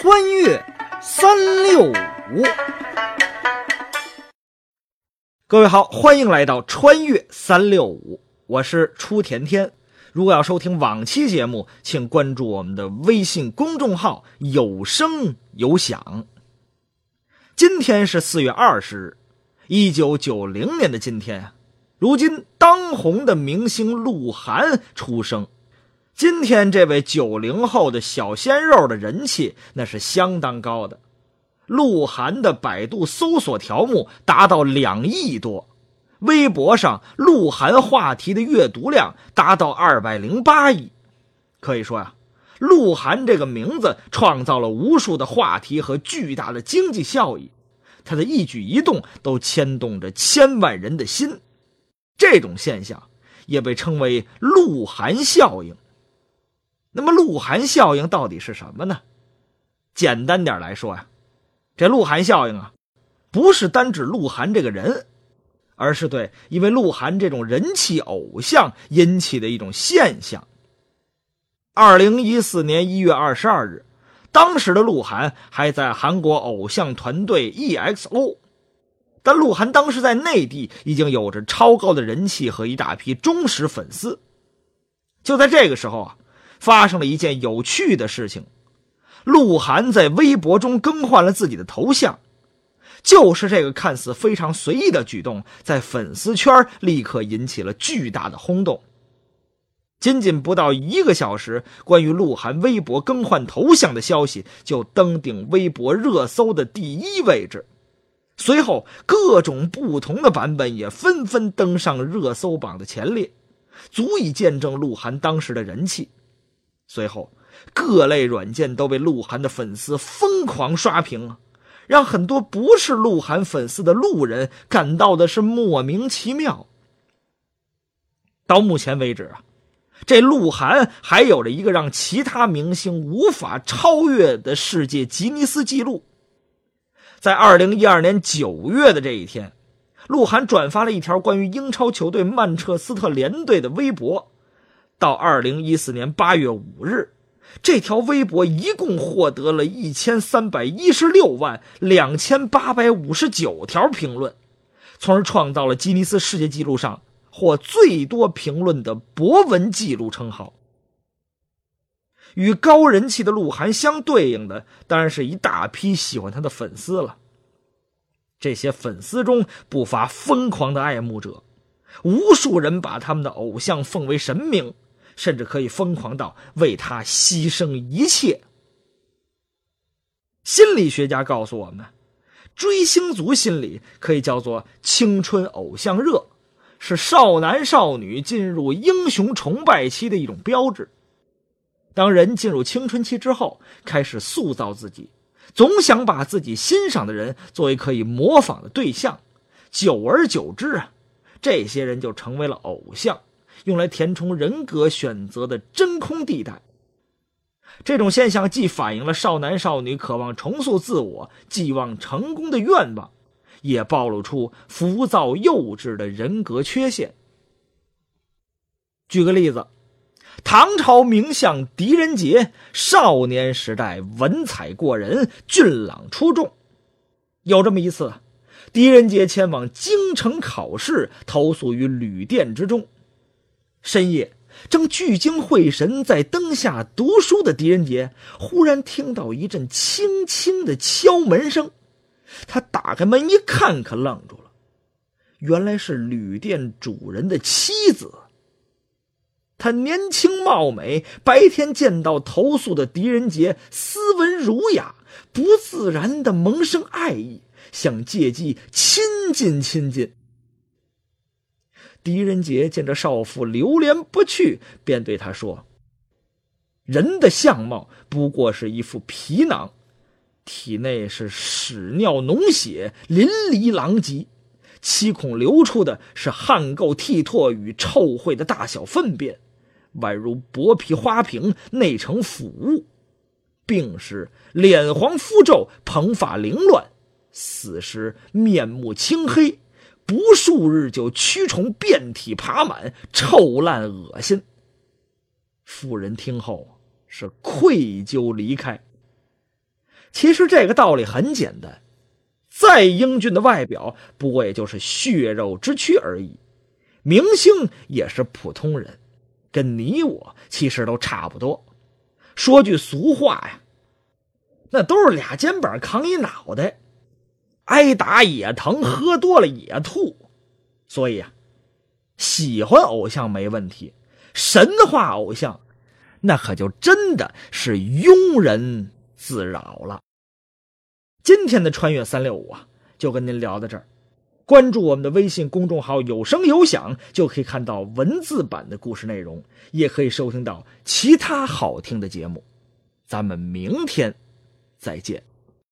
穿越三六五，各位好，欢迎来到穿越三六五，我是初甜甜。如果要收听往期节目，请关注我们的微信公众号“有声有响”。今天是四月二十日，一九九零年的今天，如今当红的明星鹿晗出生。今天这位九零后的小鲜肉的人气那是相当高的，鹿晗的百度搜索条目达到两亿多，微博上鹿晗话题的阅读量达到二百零八亿，可以说呀，鹿晗这个名字创造了无数的话题和巨大的经济效益，他的一举一动都牵动着千万人的心，这种现象也被称为鹿晗效应。那么，鹿晗效应到底是什么呢？简单点来说呀，这鹿晗效应啊，不是单指鹿晗这个人，而是对因为鹿晗这种人气偶像引起的一种现象。二零一四年一月二十二日，当时的鹿晗还在韩国偶像团队 EXO，但鹿晗当时在内地已经有着超高的人气和一大批忠实粉丝。就在这个时候啊。发生了一件有趣的事情，鹿晗在微博中更换了自己的头像，就是这个看似非常随意的举动，在粉丝圈立刻引起了巨大的轰动。仅仅不到一个小时，关于鹿晗微博更换头像的消息就登顶微博热搜的第一位置，随后各种不同的版本也纷纷登上热搜榜的前列，足以见证鹿晗当时的人气。随后，各类软件都被鹿晗的粉丝疯狂刷屏，让很多不是鹿晗粉丝的路人感到的是莫名其妙。到目前为止啊，这鹿晗还有着一个让其他明星无法超越的世界吉尼斯纪录。在二零一二年九月的这一天，鹿晗转发了一条关于英超球队曼彻斯特联队的微博。到二零一四年八月五日，这条微博一共获得了一千三百一十六万两千八百五十九条评论，从而创造了吉尼斯世界纪录上获最多评论的博文纪录称号。与高人气的鹿晗相对应的，当然是一大批喜欢他的粉丝了。这些粉丝中不乏疯狂的爱慕者，无数人把他们的偶像奉为神明。甚至可以疯狂到为他牺牲一切。心理学家告诉我们，追星族心理可以叫做青春偶像热，是少男少女进入英雄崇拜期的一种标志。当人进入青春期之后，开始塑造自己，总想把自己欣赏的人作为可以模仿的对象，久而久之啊，这些人就成为了偶像。用来填充人格选择的真空地带。这种现象既反映了少男少女渴望重塑自我、寄望成功的愿望，也暴露出浮躁幼稚的人格缺陷。举个例子，唐朝名相狄仁杰少年时代文采过人、俊朗出众。有这么一次，狄仁杰前往京城考试，投宿于旅店之中。深夜，正聚精会神在灯下读书的狄仁杰，忽然听到一阵轻轻的敲门声。他打开门一看，可愣住了，原来是旅店主人的妻子。她年轻貌美，白天见到投宿的狄仁杰，斯文儒雅，不自然的萌生爱意，想借机亲近亲近。狄仁杰见这少妇流连不去，便对他说：“人的相貌不过是一副皮囊，体内是屎尿脓血淋漓狼藉，七孔流出的是汗垢涕唾与臭秽的大小粪便，宛如薄皮花瓶，内成腐物。病时脸黄肤皱，蓬发凌乱；死时面目青黑。”不数日就蛆虫遍体爬满，臭烂恶心。妇人听后是愧疚离开。其实这个道理很简单，再英俊的外表，不过也就是血肉之躯而已。明星也是普通人，跟你我其实都差不多。说句俗话呀，那都是俩肩膀扛一脑袋，挨打也疼，喝多了也吐。所以啊，喜欢偶像没问题，神话偶像，那可就真的是庸人自扰了。今天的穿越三六五啊，就跟您聊到这儿。关注我们的微信公众号“有声有响”，就可以看到文字版的故事内容，也可以收听到其他好听的节目。咱们明天再见。